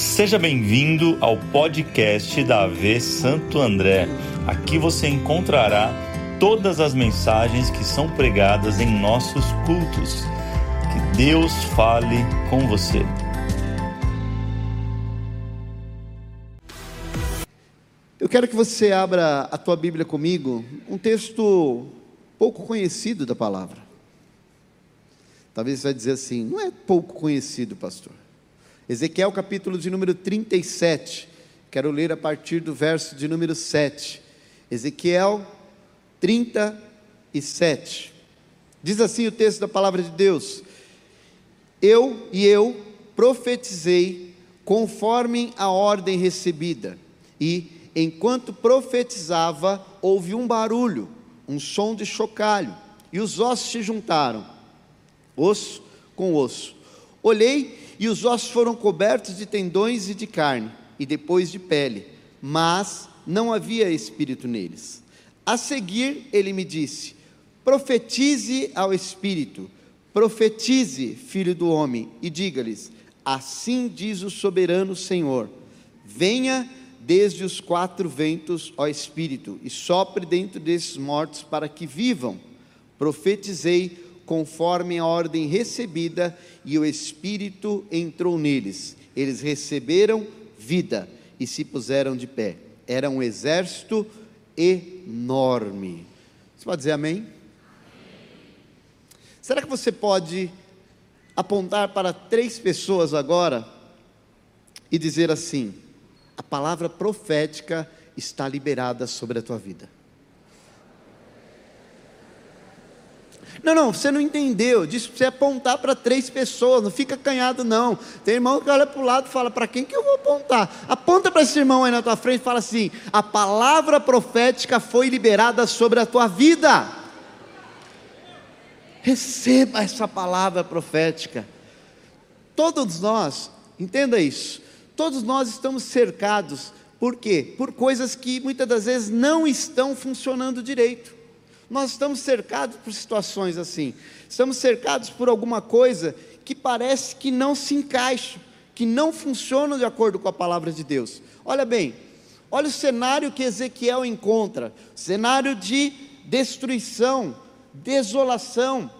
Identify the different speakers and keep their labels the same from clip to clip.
Speaker 1: Seja bem-vindo ao podcast da AV Santo André. Aqui você encontrará todas as mensagens que são pregadas em nossos cultos. Que Deus fale com você.
Speaker 2: Eu quero que você abra a tua Bíblia comigo, um texto pouco conhecido da palavra. Talvez você vai dizer assim: não é pouco conhecido, pastor. Ezequiel capítulo de número 37. Quero ler a partir do verso de número 7. Ezequiel 37. Diz assim o texto da palavra de Deus: Eu e eu profetizei conforme a ordem recebida, e enquanto profetizava, houve um barulho, um som de chocalho, e os ossos se juntaram, osso com osso. Olhei e os ossos foram cobertos de tendões e de carne, e depois de pele, mas não havia espírito neles. A seguir, ele me disse: Profetize ao espírito, profetize, filho do homem, e diga-lhes: Assim diz o soberano Senhor: Venha desde os quatro ventos, ó espírito, e sopre dentro desses mortos para que vivam. Profetizei conforme a ordem recebida, e o Espírito entrou neles. Eles receberam vida e se puseram de pé. Era um exército enorme. Você pode dizer amém? Será que você pode apontar para três pessoas agora e dizer assim: a palavra profética está liberada sobre a tua vida? Não, não, você não entendeu. Disse para você apontar para três pessoas, não fica canhado, não. Tem irmão que olha para o lado e fala: para quem que eu vou apontar? Aponta para esse irmão aí na tua frente e fala assim: a palavra profética foi liberada sobre a tua vida. Receba essa palavra profética. Todos nós, entenda isso, todos nós estamos cercados, por quê? Por coisas que muitas das vezes não estão funcionando direito. Nós estamos cercados por situações assim. Estamos cercados por alguma coisa que parece que não se encaixa, que não funciona de acordo com a palavra de Deus. Olha bem, olha o cenário que Ezequiel encontra: cenário de destruição, desolação,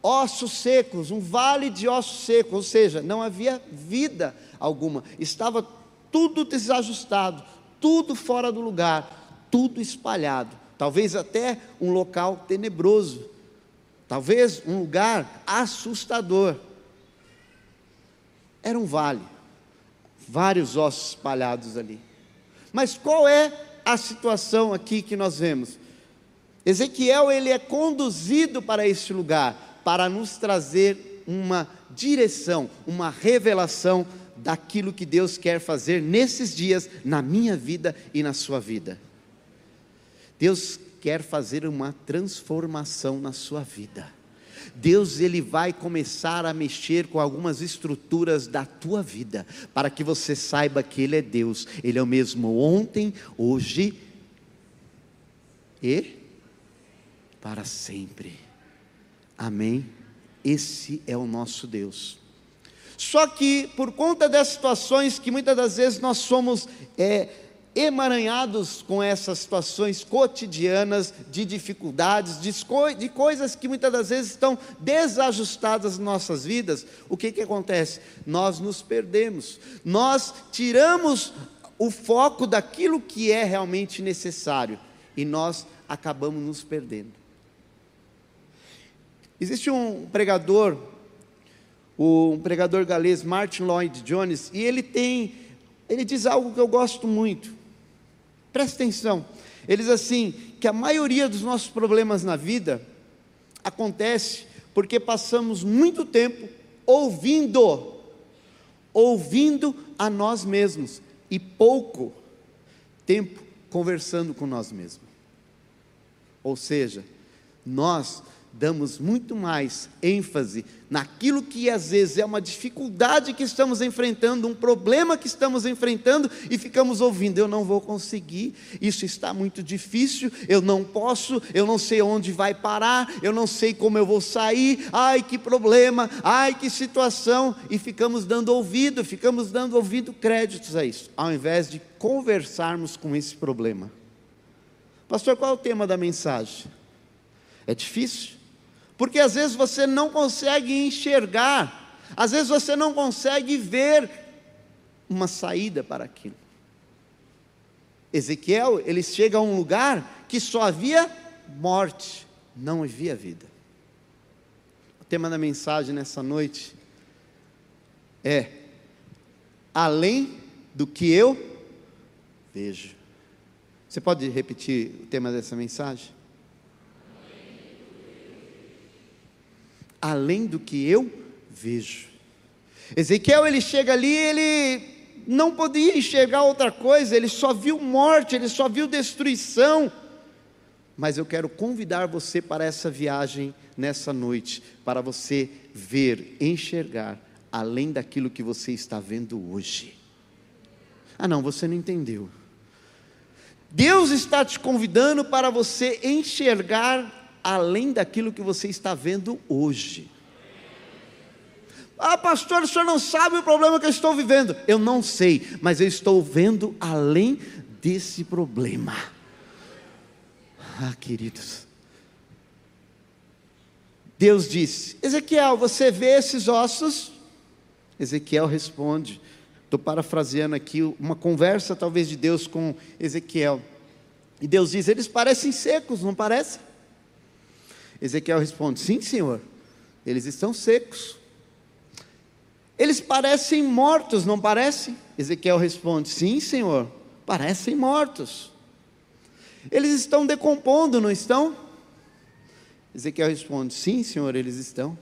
Speaker 2: ossos secos, um vale de ossos secos, ou seja, não havia vida alguma, estava tudo desajustado, tudo fora do lugar, tudo espalhado talvez até um local tenebroso, talvez um lugar assustador. Era um vale, vários ossos espalhados ali. Mas qual é a situação aqui que nós vemos? Ezequiel ele é conduzido para este lugar para nos trazer uma direção, uma revelação daquilo que Deus quer fazer nesses dias na minha vida e na sua vida. Deus quer fazer uma transformação na sua vida. Deus ele vai começar a mexer com algumas estruturas da tua vida, para que você saiba que ele é Deus. Ele é o mesmo ontem, hoje e para sempre. Amém. Esse é o nosso Deus. Só que por conta das situações que muitas das vezes nós somos é, emaranhados com essas situações cotidianas de dificuldades, de, de, coisas que muitas das vezes estão desajustadas nas nossas vidas, o que, que acontece? Nós nos perdemos, nós tiramos o foco daquilo que é realmente necessário e nós acabamos nos perdendo. Existe um pregador, um pregador galês, Martin Lloyd Jones, e ele tem, ele diz algo que eu gosto muito. Presta atenção. Ele diz assim: que a maioria dos nossos problemas na vida acontece porque passamos muito tempo ouvindo, ouvindo a nós mesmos e pouco tempo conversando com nós mesmos. Ou seja, nós damos muito mais ênfase naquilo que às vezes é uma dificuldade que estamos enfrentando, um problema que estamos enfrentando e ficamos ouvindo: eu não vou conseguir, isso está muito difícil, eu não posso, eu não sei onde vai parar, eu não sei como eu vou sair, ai que problema, ai que situação, e ficamos dando ouvido, ficamos dando ouvido créditos a isso, ao invés de conversarmos com esse problema. Pastor, qual é o tema da mensagem? É difícil? Porque às vezes você não consegue enxergar, às vezes você não consegue ver uma saída para aquilo. Ezequiel, ele chega a um lugar que só havia morte, não havia vida. O tema da mensagem nessa noite é: além do que eu vejo. Você pode repetir o tema dessa mensagem? Além do que eu vejo. Ezequiel ele chega ali, ele não podia enxergar outra coisa, ele só viu morte, ele só viu destruição. Mas eu quero convidar você para essa viagem nessa noite, para você ver, enxergar além daquilo que você está vendo hoje. Ah, não, você não entendeu. Deus está te convidando para você enxergar além daquilo que você está vendo hoje. Ah, pastor, o senhor não sabe o problema que eu estou vivendo. Eu não sei, mas eu estou vendo além desse problema. Ah, queridos. Deus disse: Ezequiel, você vê esses ossos? Ezequiel responde. Estou parafraseando aqui uma conversa, talvez, de Deus com Ezequiel. E Deus diz: Eles parecem secos, não parecem? Ezequiel responde: Sim, senhor, eles estão secos. Eles parecem mortos, não parecem? Ezequiel responde: Sim, senhor, parecem mortos. Eles estão decompondo, não estão? Ezequiel responde: Sim, senhor, eles estão.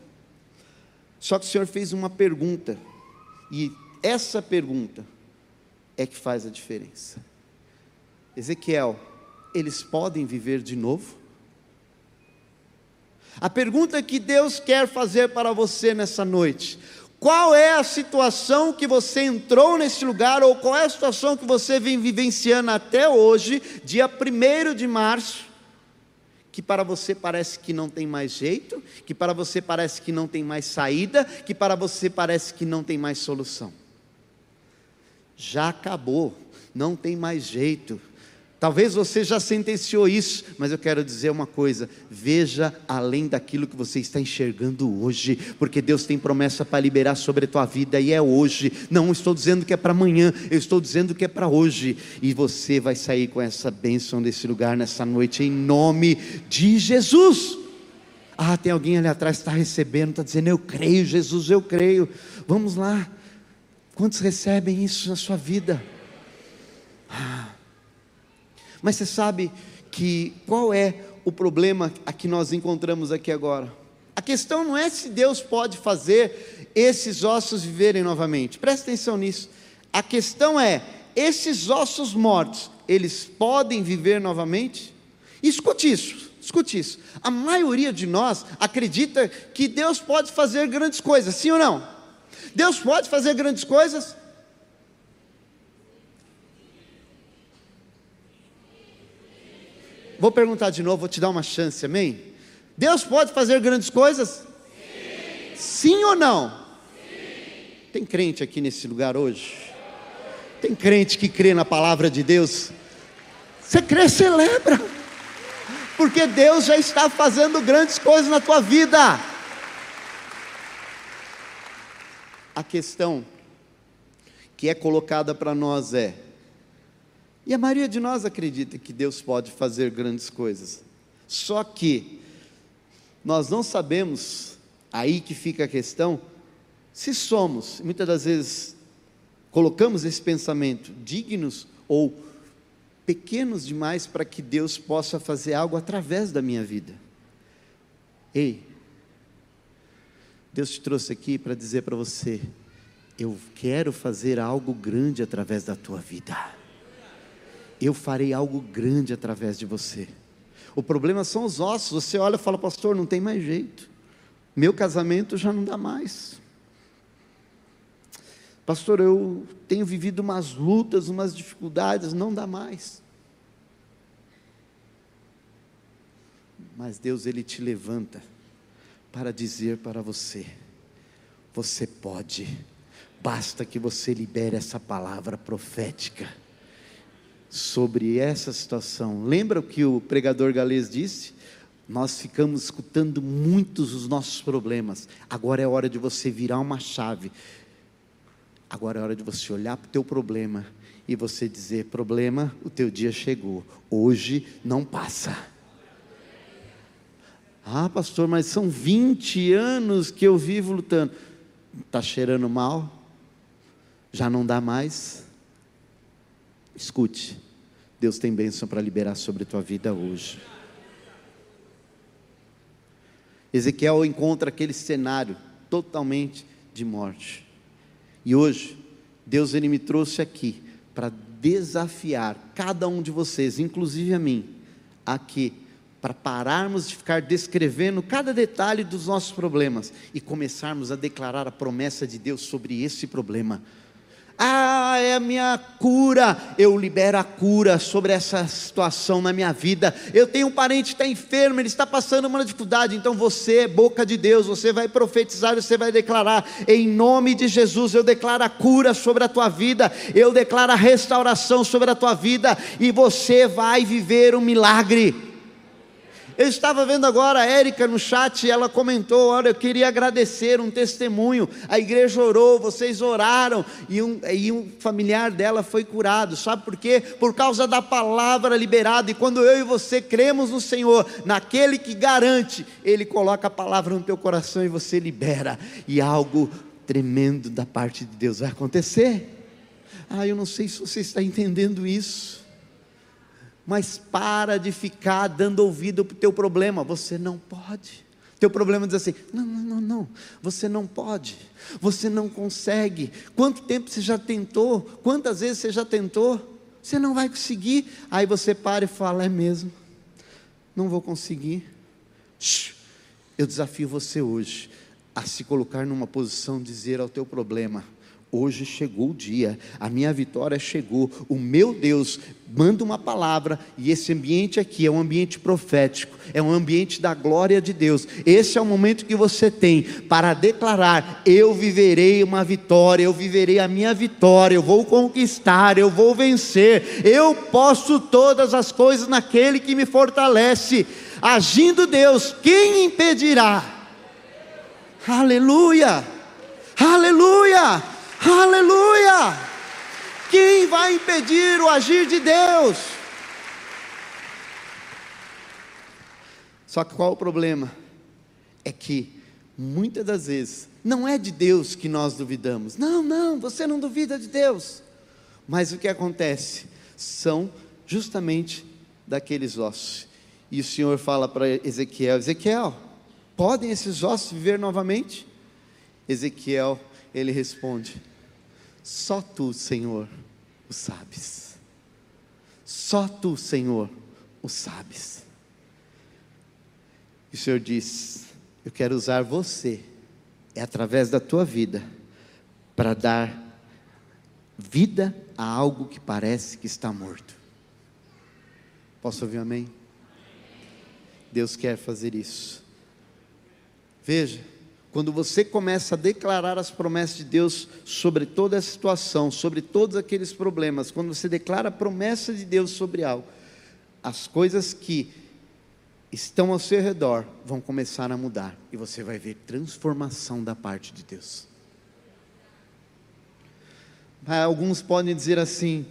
Speaker 2: Só que o senhor fez uma pergunta, e essa pergunta é que faz a diferença. Ezequiel, eles podem viver de novo? A pergunta que Deus quer fazer para você nessa noite: qual é a situação que você entrou nesse lugar, ou qual é a situação que você vem vivenciando até hoje, dia 1 de março, que para você parece que não tem mais jeito, que para você parece que não tem mais saída, que para você parece que não tem mais solução? Já acabou, não tem mais jeito, Talvez você já sentenciou isso, mas eu quero dizer uma coisa: veja além daquilo que você está enxergando hoje, porque Deus tem promessa para liberar sobre a tua vida e é hoje. Não estou dizendo que é para amanhã, eu estou dizendo que é para hoje. E você vai sair com essa bênção desse lugar nessa noite, em nome de Jesus. Ah, tem alguém ali atrás que está recebendo, está dizendo: Eu creio, Jesus, eu creio. Vamos lá. Quantos recebem isso na sua vida? Ah. Mas você sabe que qual é o problema a que nós encontramos aqui agora? A questão não é se Deus pode fazer esses ossos viverem novamente. Presta atenção nisso. A questão é: esses ossos mortos, eles podem viver novamente? Escute isso, escute isso. A maioria de nós acredita que Deus pode fazer grandes coisas, sim ou não? Deus pode fazer grandes coisas? Vou perguntar de novo, vou te dar uma chance, amém? Deus pode fazer grandes coisas? Sim, Sim ou não? Sim. Tem crente aqui nesse lugar hoje? Tem crente que crê na palavra de Deus? Você crê, celebra, porque Deus já está fazendo grandes coisas na tua vida. A questão que é colocada para nós é: e a maioria de nós acredita que Deus pode fazer grandes coisas. Só que nós não sabemos, aí que fica a questão, se somos, muitas das vezes colocamos esse pensamento, dignos ou pequenos demais para que Deus possa fazer algo através da minha vida. Ei, Deus te trouxe aqui para dizer para você: eu quero fazer algo grande através da tua vida eu farei algo grande através de você. O problema são os ossos. Você olha e fala, pastor, não tem mais jeito. Meu casamento já não dá mais. Pastor, eu tenho vivido umas lutas, umas dificuldades, não dá mais. Mas Deus, Ele te levanta para dizer para você: você pode, basta que você libere essa palavra profética sobre essa situação. Lembra o que o pregador galês disse? Nós ficamos escutando muitos os nossos problemas. Agora é hora de você virar uma chave. Agora é hora de você olhar para o teu problema e você dizer: problema, o teu dia chegou. Hoje não passa. Ah, pastor, mas são 20 anos que eu vivo lutando. Está cheirando mal? Já não dá mais? Escute, Deus tem bênção para liberar sobre a tua vida hoje. Ezequiel encontra aquele cenário totalmente de morte. E hoje, Deus ele me trouxe aqui para desafiar cada um de vocês, inclusive a mim, aqui, para pararmos de ficar descrevendo cada detalhe dos nossos problemas e começarmos a declarar a promessa de Deus sobre esse problema. Ah, é a minha cura. Eu libero a cura sobre essa situação na minha vida. Eu tenho um parente que está enfermo, ele está passando uma dificuldade. Então você é boca de Deus, você vai profetizar, você vai declarar, em nome de Jesus, eu declaro a cura sobre a tua vida, eu declaro a restauração sobre a tua vida, e você vai viver um milagre. Eu estava vendo agora a Érica no chat e ela comentou: Olha, eu queria agradecer um testemunho. A igreja orou, vocês oraram e um, e um familiar dela foi curado. Sabe por quê? Por causa da palavra liberada. E quando eu e você cremos no Senhor, naquele que garante, Ele coloca a palavra no teu coração e você libera. E algo tremendo da parte de Deus vai acontecer. Ah, eu não sei se você está entendendo isso mas para de ficar dando ouvido para o teu problema, você não pode. Teu problema diz assim: não, não, não, não, você não pode, você não consegue. Quanto tempo você já tentou? Quantas vezes você já tentou? Você não vai conseguir. Aí você para e fala: é mesmo, não vou conseguir. Eu desafio você hoje a se colocar numa posição dizer ao teu problema: Hoje chegou o dia, a minha vitória chegou. O meu Deus manda uma palavra, e esse ambiente aqui é um ambiente profético, é um ambiente da glória de Deus. Esse é o momento que você tem para declarar: eu viverei uma vitória, eu viverei a minha vitória, eu vou conquistar, eu vou vencer, eu posso todas as coisas naquele que me fortalece. Agindo Deus, quem impedirá? Aleluia! Aleluia! Aleluia! Quem vai impedir o agir de Deus? Só que qual o problema? É que muitas das vezes não é de Deus que nós duvidamos. Não, não, você não duvida de Deus. Mas o que acontece? São justamente daqueles ossos. E o Senhor fala para Ezequiel: Ezequiel, podem esses ossos viver novamente? Ezequiel, ele responde: só tu, Senhor, o sabes. Só tu, Senhor, o sabes. E o Senhor diz: Eu quero usar você, é através da tua vida, para dar vida a algo que parece que está morto. Posso ouvir um amém? Deus quer fazer isso. Veja, quando você começa a declarar as promessas de Deus sobre toda a situação, sobre todos aqueles problemas, quando você declara a promessa de Deus sobre algo, as coisas que estão ao seu redor vão começar a mudar e você vai ver transformação da parte de Deus. Ah, alguns podem dizer assim: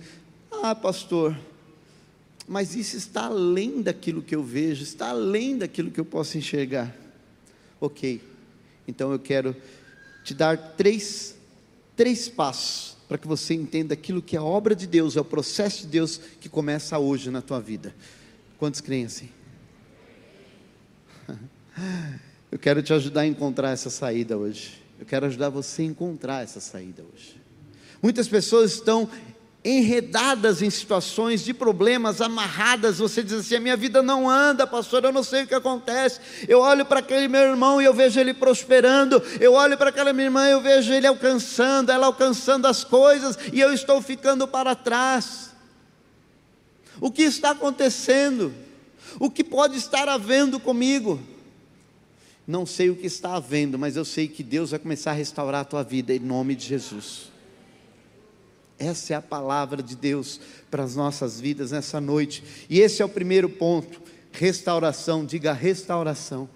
Speaker 2: Ah, pastor, mas isso está além daquilo que eu vejo, está além daquilo que eu posso enxergar. Ok, então eu quero te dar três, três passos para que você entenda aquilo que é a obra de Deus, é o processo de Deus que começa hoje na tua vida. Quantos creem assim? Eu quero te ajudar a encontrar essa saída hoje. Eu quero ajudar você a encontrar essa saída hoje. Muitas pessoas estão enredadas em situações de problemas, amarradas, você diz assim: a minha vida não anda, pastor, eu não sei o que acontece. Eu olho para aquele meu irmão e eu vejo ele prosperando, eu olho para aquela minha irmã e eu vejo ele alcançando, ela alcançando as coisas, e eu estou ficando para trás. O que está acontecendo? O que pode estar havendo comigo? Não sei o que está havendo, mas eu sei que Deus vai começar a restaurar a tua vida em nome de Jesus. Essa é a palavra de Deus para as nossas vidas nessa noite. E esse é o primeiro ponto: restauração. Diga restauração.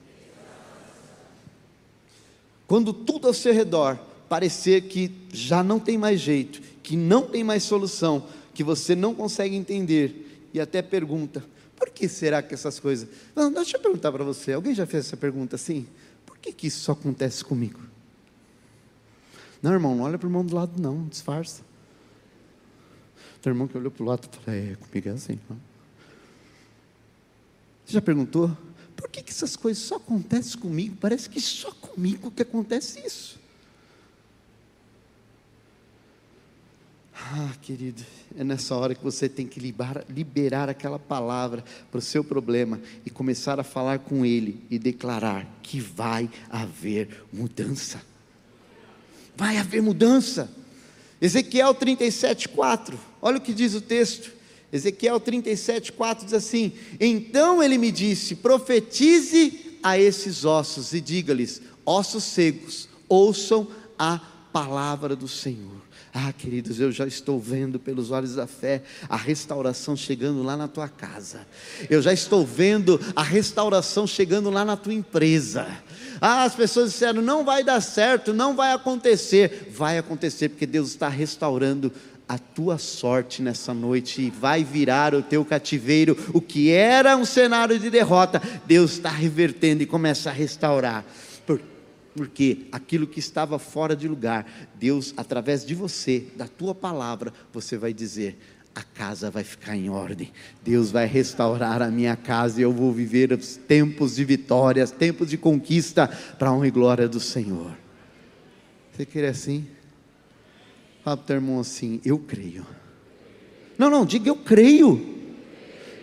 Speaker 2: Quando tudo ao seu redor parecer que já não tem mais jeito, que não tem mais solução, que você não consegue entender e até pergunta: por que será que essas coisas. Não, deixa eu perguntar para você: alguém já fez essa pergunta assim? Por que, que isso só acontece comigo? Não, irmão, não olha para o irmão do lado, não, disfarça. Teu irmão que olhou para o lado e falou: É, comigo é assim. Não? Você já perguntou? Por que, que essas coisas só acontecem comigo? Parece que só comigo que acontece isso. Ah, querido, é nessa hora que você tem que liberar, liberar aquela palavra para o seu problema e começar a falar com ele e declarar que vai haver mudança. Vai haver mudança. Ezequiel 37, 4, olha o que diz o texto. Ezequiel 37, 4 diz assim: Então ele me disse: profetize a esses ossos e diga-lhes: ossos secos, ouçam a palavra do Senhor. Ah, queridos, eu já estou vendo pelos olhos da fé a restauração chegando lá na tua casa. Eu já estou vendo a restauração chegando lá na tua empresa. Ah, as pessoas disseram: não vai dar certo, não vai acontecer. Vai acontecer porque Deus está restaurando a tua sorte nessa noite vai virar o teu cativeiro. O que era um cenário de derrota, Deus está revertendo e começa a restaurar porque aquilo que estava fora de lugar, Deus, através de você, da tua palavra, você vai dizer: a casa vai ficar em ordem, Deus vai restaurar a minha casa e eu vou viver os tempos de vitórias, tempos de conquista, para a honra e glória do Senhor. Você quer assim? Fala para o teu irmão assim: eu creio. Não, não, diga eu creio.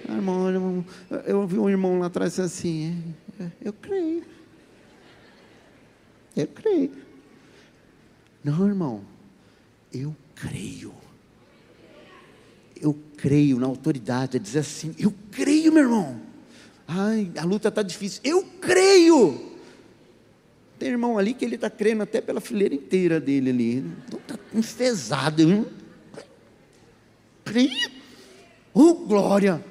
Speaker 2: Ah, irmão, irmão, eu ouvi um irmão lá atrás assim: é, é, eu creio. Eu creio. Não, irmão, eu creio. Eu creio na autoridade, é dizer assim: eu creio, meu irmão. Ai, a luta está difícil. Eu creio. Tem irmão ali que ele está crendo até pela fileira inteira dele ali. Então está enfesado. Creio. Oh, glória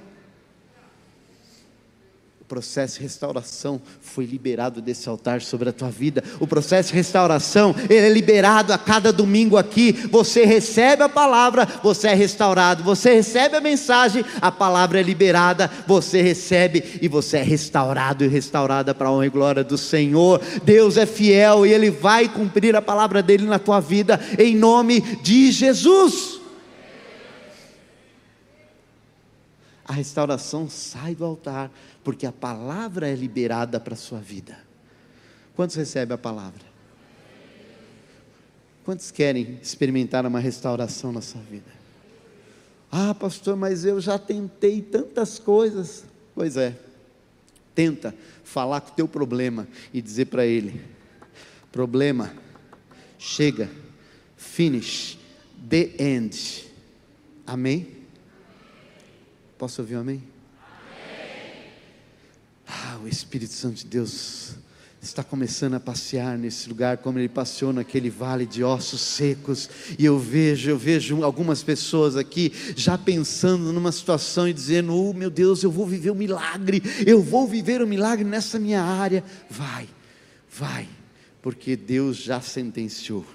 Speaker 2: processo de restauração foi liberado desse altar sobre a tua vida. O processo de restauração, ele é liberado a cada domingo aqui. Você recebe a palavra, você é restaurado. Você recebe a mensagem, a palavra é liberada, você recebe e você é restaurado e restaurada para a honra e glória do Senhor. Deus é fiel e ele vai cumprir a palavra dele na tua vida em nome de Jesus. A restauração sai do altar porque a palavra é liberada para a sua vida. Quantos recebem a palavra? Quantos querem experimentar uma restauração na sua vida? Ah, pastor, mas eu já tentei tantas coisas. Pois é, tenta falar com o teu problema e dizer para ele: problema, chega, finish, the end. Amém? Posso ouvir um amém? Ah, o Espírito Santo de Deus está começando a passear nesse lugar, como ele passeou naquele vale de ossos secos, e eu vejo, eu vejo algumas pessoas aqui já pensando numa situação e dizendo: "Oh, meu Deus, eu vou viver um milagre, eu vou viver um milagre nessa minha área". Vai. Vai, porque Deus já sentenciou.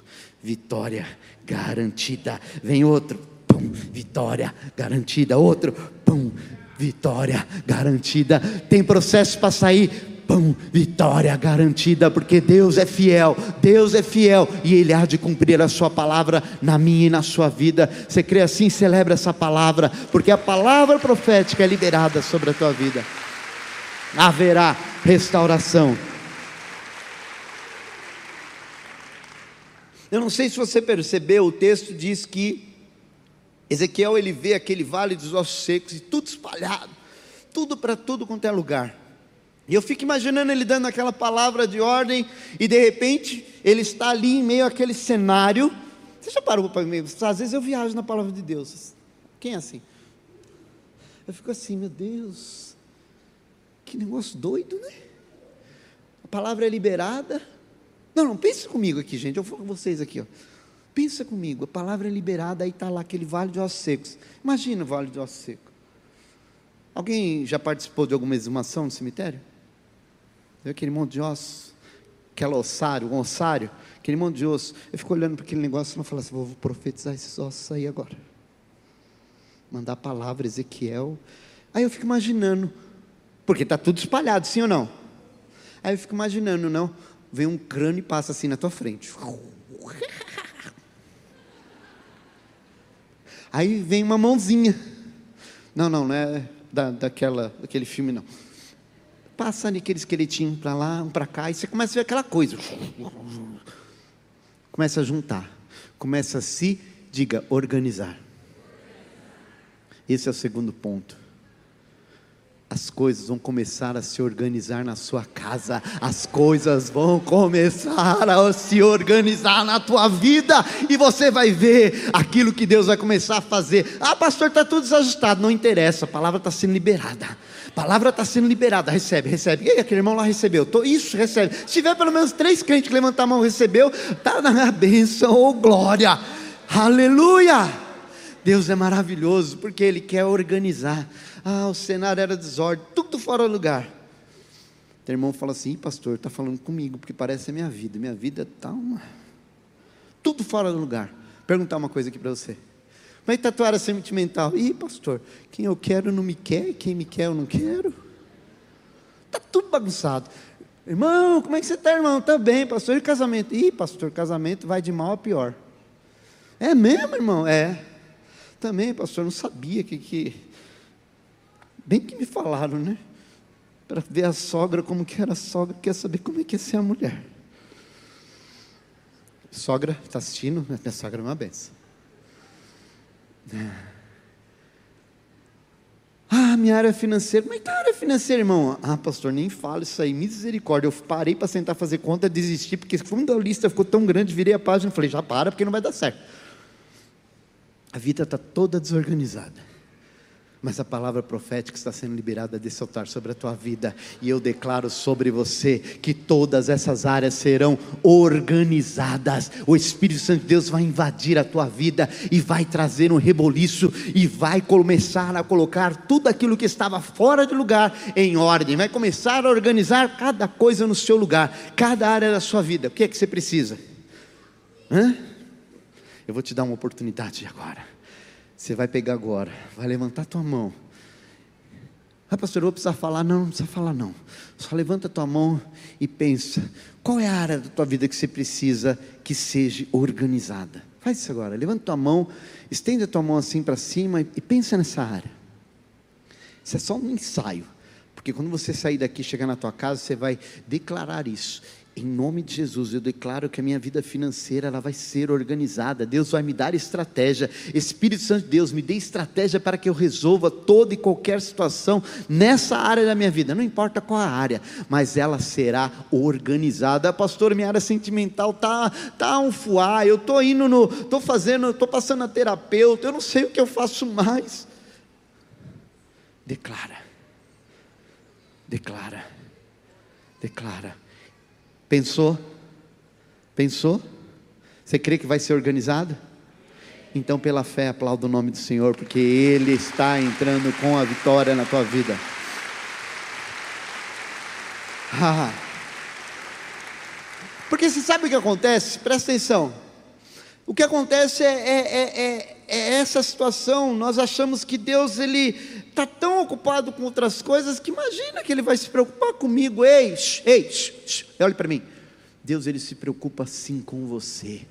Speaker 2: Vitória garantida. Vem outro, pum, vitória garantida. Outro, pum, vitória garantida. Tem processo para sair, pão, vitória garantida, porque Deus é fiel, Deus é fiel e Ele há de cumprir a Sua palavra na minha e na sua vida. Você crê assim? Celebra essa palavra, porque a palavra profética é liberada sobre a tua vida. Haverá restauração. Eu não sei se você percebeu, o texto diz que Ezequiel ele vê aquele vale dos ossos secos e tudo espalhado, tudo para tudo quanto é lugar. E eu fico imaginando ele dando aquela palavra de ordem e de repente ele está ali em meio àquele cenário. Você já parou para mim? Às vezes eu viajo na palavra de Deus. Quem é assim? Eu fico assim, meu Deus, que negócio doido, né? A palavra é liberada. Não, não, pense comigo aqui, gente. Eu vou com vocês aqui, ó. Pensa comigo, a palavra é liberada, aí está lá aquele vale de ossos secos. Imagina o vale de ossos secos. Alguém já participou de alguma exumação no cemitério? Viu aquele monte de ossos? Aquela ossário, um ossário, aquele monte de osso. Eu fico olhando para aquele negócio e não falo assim, vou profetizar esses ossos aí agora. Mandar a palavra, Ezequiel. Aí eu fico imaginando, porque está tudo espalhado, sim ou não? Aí eu fico imaginando, não? Vem um crânio e passa assim na tua frente. Aí vem uma mãozinha. Não, não, não é da, daquela, daquele filme, não. Passa aquele esqueletinho para lá, um para cá, e você começa a ver aquela coisa. Começa a juntar. Começa a se, diga, organizar. Esse é o segundo ponto as coisas vão começar a se organizar na sua casa, as coisas vão começar a se organizar na tua vida, e você vai ver aquilo que Deus vai começar a fazer. Ah, pastor, está tudo desajustado, não interessa, a palavra está sendo liberada. A palavra está sendo liberada, recebe, recebe. E aquele irmão lá recebeu, Tô, isso, recebe. Se tiver pelo menos três crentes que levantar a mão recebeu, está na bênção, oh glória, aleluia. Deus é maravilhoso, porque Ele quer organizar. Ah, o cenário era desordem, tudo fora do lugar. O irmão fala assim, pastor, está falando comigo, porque parece a minha vida. Minha vida está uma... Tudo fora do lugar. Perguntar uma coisa aqui para você. É a tua área sentimental? Ih, pastor, quem eu quero não me quer, quem me quer eu não quero. Está tudo bagunçado. Irmão, como é que você está, irmão? Está bem, pastor. E casamento? Ih, pastor, casamento vai de mal a pior. É mesmo, irmão? É. Também, pastor, não sabia que, que Bem que me falaram, né? Para ver a sogra como que era a sogra, quer saber como é que é ser a mulher. Sogra, está assistindo? Minha sogra é uma benção. É. Ah, minha área financeira. Mas tá área financeira, irmão? Ah, pastor, nem fala isso aí. Misericórdia. Eu parei para sentar fazer conta, desisti, porque quando a lista ficou tão grande, virei a página e falei, já para, porque não vai dar certo. A vida está toda desorganizada mas a palavra profética está sendo liberada desse altar sobre a tua vida, e eu declaro sobre você que todas essas áreas serão organizadas. O Espírito Santo de Deus vai invadir a tua vida e vai trazer um reboliço e vai começar a colocar tudo aquilo que estava fora de lugar em ordem, vai começar a organizar cada coisa no seu lugar, cada área da sua vida. O que é que você precisa? Hã? Eu vou te dar uma oportunidade agora. Você vai pegar agora, vai levantar tua mão. Ah, pastor, eu vou precisar falar. Não, não precisa falar, não. Só levanta tua mão e pensa: qual é a área da tua vida que você precisa que seja organizada? Faz isso agora. Levanta tua mão, estende a tua mão assim para cima e pensa nessa área. Isso é só um ensaio. Porque quando você sair daqui, chegar na tua casa, você vai declarar isso. Em nome de Jesus, eu declaro que a minha vida financeira ela vai ser organizada. Deus vai me dar estratégia. Espírito Santo de Deus, me dê estratégia para que eu resolva toda e qualquer situação nessa área da minha vida. Não importa qual a área, mas ela será organizada. Pastor, minha área sentimental tá tá um fuá. Eu tô indo no, tô fazendo, tô passando a terapeuta. Eu não sei o que eu faço mais. Declara. Declara. Declara Pensou? Pensou? Você crê que vai ser organizado? Então, pela fé, aplauda o nome do Senhor, porque Ele está entrando com a vitória na tua vida. Porque você sabe o que acontece? Presta atenção. O que acontece é, é, é, é essa situação. Nós achamos que Deus ele está tão ocupado com outras coisas que imagina que Ele vai se preocupar comigo. Ei, ei, olhe para mim. Deus ele se preocupa sim com você.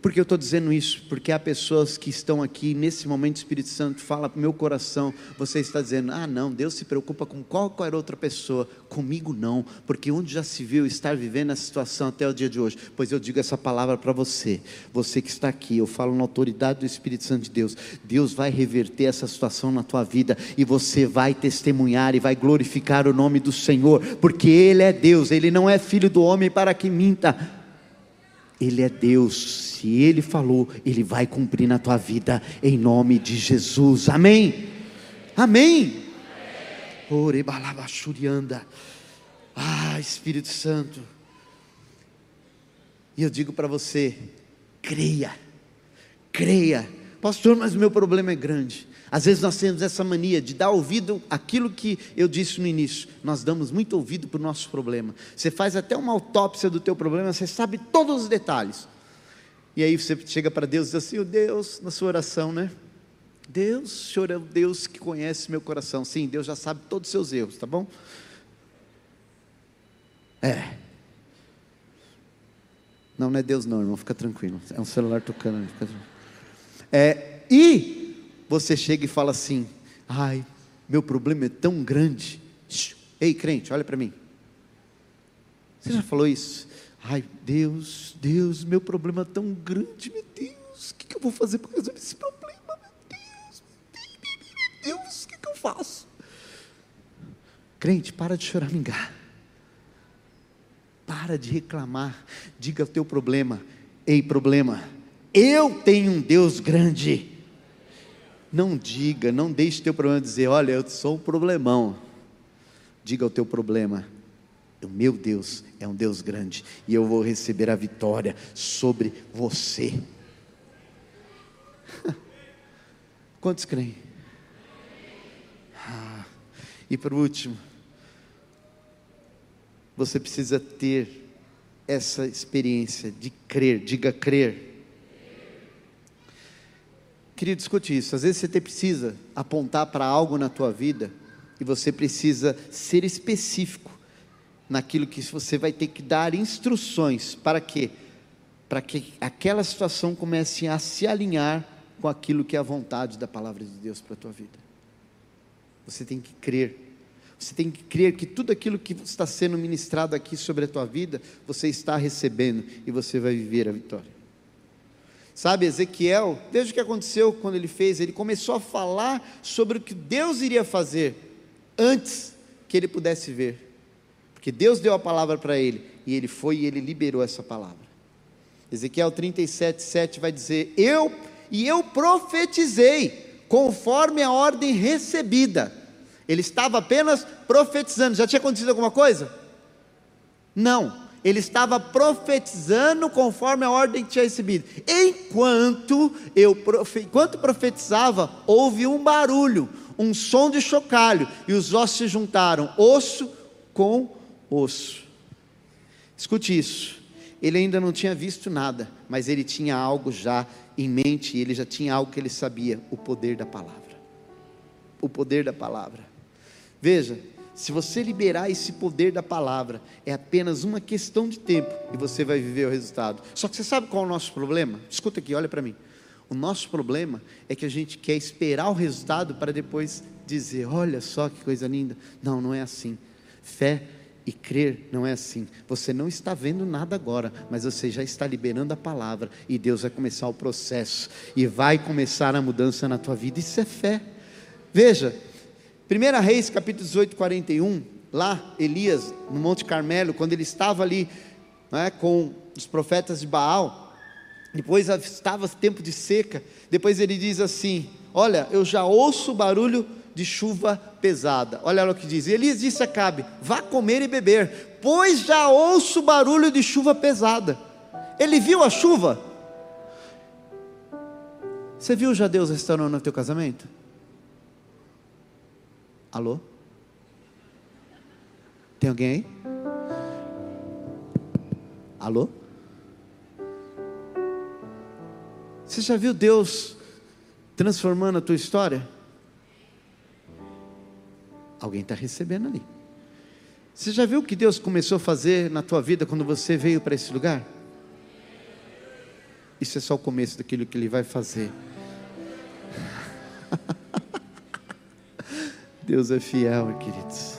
Speaker 2: Por que eu estou dizendo isso? Porque há pessoas que estão aqui nesse momento, o Espírito Santo fala para o meu coração. Você está dizendo: Ah, não, Deus se preocupa com qualquer outra pessoa, comigo não, porque onde já se viu estar vivendo essa situação até o dia de hoje? Pois eu digo essa palavra para você, você que está aqui, eu falo na autoridade do Espírito Santo de Deus. Deus vai reverter essa situação na tua vida e você vai testemunhar e vai glorificar o nome do Senhor, porque Ele é Deus, Ele não é filho do homem para que minta. Ele é Deus, se Ele falou, Ele vai cumprir na tua vida, em nome de Jesus, amém? Amém? Orebalabachurianda, ah, Espírito Santo, e eu digo para você, creia, creia, pastor, mas o meu problema é grande, às vezes nós temos essa mania de dar ouvido àquilo que eu disse no início. Nós damos muito ouvido para o nosso problema. Você faz até uma autópsia do teu problema, você sabe todos os detalhes. E aí você chega para Deus e diz assim: o Deus, na sua oração, né? Deus, o Senhor é o Deus que conhece meu coração. Sim, Deus já sabe todos os seus erros, tá bom? É. Não, não é Deus não, irmão, fica tranquilo. É um celular tocando. É, e você chega e fala assim: ai, meu problema é tão grande. Ei, crente, olha para mim. Você já falou isso? Ai, Deus, Deus, meu problema é tão grande, meu Deus, o que, que eu vou fazer para resolver esse problema, meu Deus, meu Deus, o que, que eu faço? Crente, para de choramingar, para de reclamar, diga o teu problema, ei, problema, eu tenho um Deus grande, não diga, não deixe teu problema dizer, olha, eu sou um problemão. Diga o teu problema. O meu Deus é um Deus grande e eu vou receber a vitória sobre você. Quantos creem? Ah, e por último, você precisa ter essa experiência de crer, diga crer Queria discutir isso. Às vezes você precisa apontar para algo na tua vida e você precisa ser específico naquilo que você vai ter que dar instruções para quê? Para que aquela situação comece a se alinhar com aquilo que é a vontade da palavra de Deus para a tua vida. Você tem que crer. Você tem que crer que tudo aquilo que está sendo ministrado aqui sobre a tua vida, você está recebendo e você vai viver a vitória. Sabe, Ezequiel, veja o que aconteceu quando ele fez, ele começou a falar sobre o que Deus iria fazer antes que ele pudesse ver. Porque Deus deu a palavra para ele e ele foi e ele liberou essa palavra. Ezequiel 37, 7 vai dizer: Eu e eu profetizei conforme a ordem recebida. Ele estava apenas profetizando. Já tinha acontecido alguma coisa? Não ele estava profetizando conforme a ordem que tinha recebido. Enquanto eu enquanto profetizava, houve um barulho, um som de chocalho, e os ossos se juntaram, osso com osso. Escute isso. Ele ainda não tinha visto nada, mas ele tinha algo já em mente, ele já tinha algo que ele sabia: o poder da palavra. O poder da palavra. Veja, se você liberar esse poder da palavra, é apenas uma questão de tempo e você vai viver o resultado. Só que você sabe qual é o nosso problema? Escuta aqui, olha para mim. O nosso problema é que a gente quer esperar o resultado para depois dizer: olha só que coisa linda. Não, não é assim. Fé e crer não é assim. Você não está vendo nada agora, mas você já está liberando a palavra e Deus vai começar o processo e vai começar a mudança na tua vida. Isso é fé. Veja, 1 Reis, capítulo 18, 41, lá, Elias, no Monte Carmelo, quando ele estava ali né, com os profetas de Baal, depois estava tempo de seca, depois ele diz assim: Olha, eu já ouço o barulho de chuva pesada. Olha o que diz. Elias disse a Cabe: Vá comer e beber, pois já ouço o barulho de chuva pesada. Ele viu a chuva. Você viu já Deus restaurando o teu casamento? Alô? Tem alguém aí? Alô? Você já viu Deus transformando a tua história? Alguém está recebendo ali. Você já viu o que Deus começou a fazer na tua vida quando você veio para esse lugar? Isso é só o começo daquilo que ele vai fazer. Deus é fiel, queridos.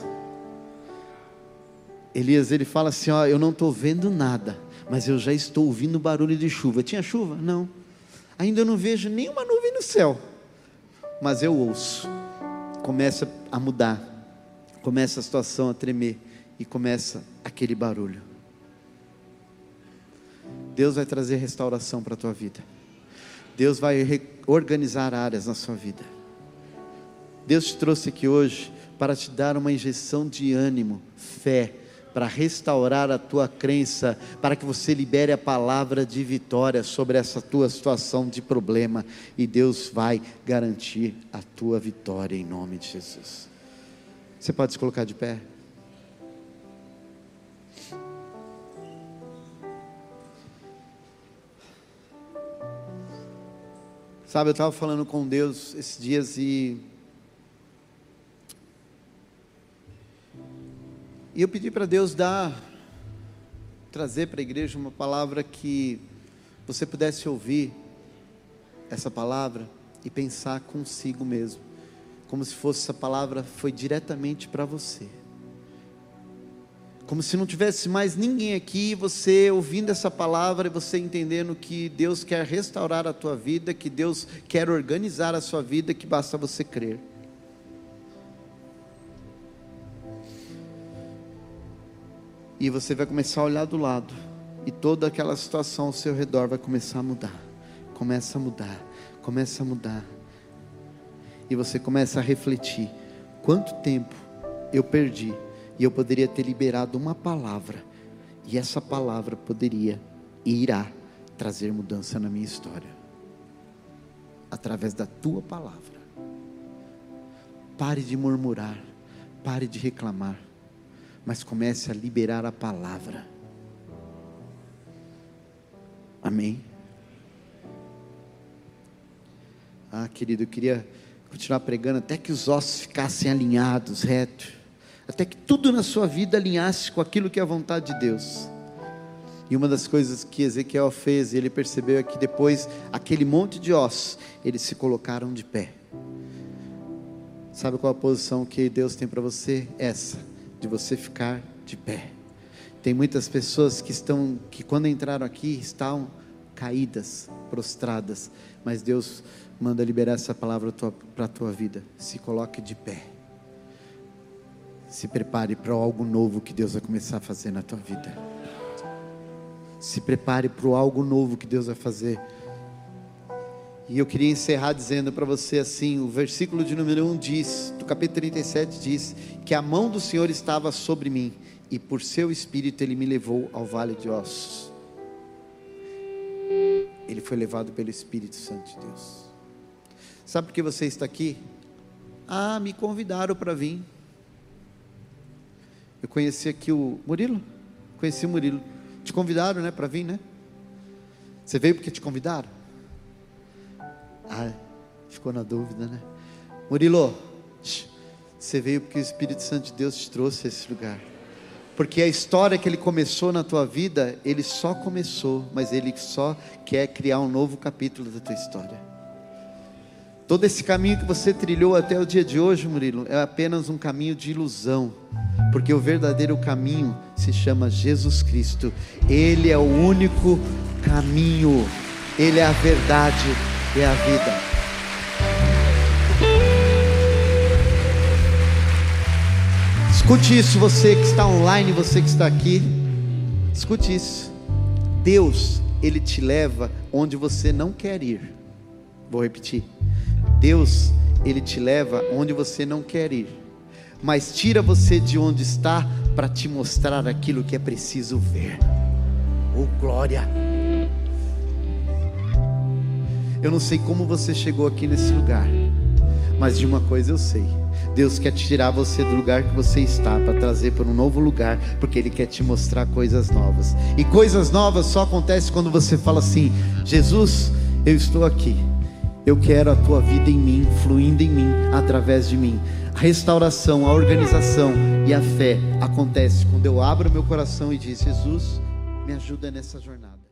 Speaker 2: Elias, ele fala assim: Ó, eu não estou vendo nada, mas eu já estou ouvindo barulho de chuva. Tinha chuva? Não. Ainda não vejo nenhuma nuvem no céu, mas eu ouço. Começa a mudar, começa a situação a tremer e começa aquele barulho. Deus vai trazer restauração para a tua vida. Deus vai organizar áreas na sua vida. Deus te trouxe aqui hoje para te dar uma injeção de ânimo, fé, para restaurar a tua crença, para que você libere a palavra de vitória sobre essa tua situação de problema e Deus vai garantir a tua vitória em nome de Jesus. Você pode se colocar de pé? Sabe, eu estava falando com Deus esses dias e. E eu pedi para Deus dar, trazer para a igreja uma palavra que você pudesse ouvir essa palavra e pensar consigo mesmo, como se fosse essa palavra foi diretamente para você como se não tivesse mais ninguém aqui, você ouvindo essa palavra e você entendendo que Deus quer restaurar a tua vida, que Deus quer organizar a sua vida, que basta você crer. E você vai começar a olhar do lado, e toda aquela situação ao seu redor vai começar a mudar. Começa a mudar, começa a mudar. E você começa a refletir: quanto tempo eu perdi? E eu poderia ter liberado uma palavra, e essa palavra poderia e irá trazer mudança na minha história, através da tua palavra. Pare de murmurar, pare de reclamar, mas comece a liberar a palavra. Amém? Ah, querido, eu queria continuar pregando até que os ossos ficassem alinhados, retos até que tudo na sua vida alinhasse com aquilo que é a vontade de Deus. E uma das coisas que Ezequiel fez, e ele percebeu é que depois, aquele monte de ossos, eles se colocaram de pé. Sabe qual a posição que Deus tem para você? Essa, de você ficar de pé. Tem muitas pessoas que estão, que quando entraram aqui, estavam caídas, prostradas, mas Deus manda liberar essa palavra para a tua vida. Se coloque de pé se prepare para algo novo que Deus vai começar a fazer na tua vida. Se prepare para algo novo que Deus vai fazer. E eu queria encerrar dizendo para você assim: o versículo de número 1 diz, do capítulo 37 diz, que a mão do Senhor estava sobre mim, e por seu espírito ele me levou ao vale de ossos. Ele foi levado pelo Espírito Santo de Deus. Sabe por que você está aqui? Ah, me convidaram para vir. Eu conheci aqui o Murilo. Conheci o Murilo. Te convidaram, né, para vir, né? Você veio porque te convidaram? Ah, ficou na dúvida, né? Murilo, você veio porque o Espírito Santo de Deus te trouxe a esse lugar. Porque a história que ele começou na tua vida, ele só começou, mas ele só quer criar um novo capítulo da tua história. Todo esse caminho que você trilhou até o dia de hoje, Murilo, é apenas um caminho de ilusão, porque o verdadeiro caminho se chama Jesus Cristo. Ele é o único caminho, ele é a verdade é a vida. Escute isso, você que está online, você que está aqui. Escute isso. Deus, ele te leva onde você não quer ir. Vou repetir. Deus, ele te leva onde você não quer ir, mas tira você de onde está para te mostrar aquilo que é preciso ver. Oh, glória! Eu não sei como você chegou aqui nesse lugar, mas de uma coisa eu sei. Deus quer tirar você do lugar que você está para trazer para um novo lugar, porque Ele quer te mostrar coisas novas. E coisas novas só acontecem quando você fala assim: Jesus, eu estou aqui eu quero a tua vida em mim, fluindo em mim, através de mim. A restauração, a organização e a fé acontece quando eu abro meu coração e diz: Jesus, me ajuda nessa jornada.